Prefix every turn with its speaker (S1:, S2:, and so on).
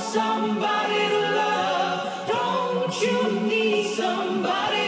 S1: somebody to love? Don't you need somebody?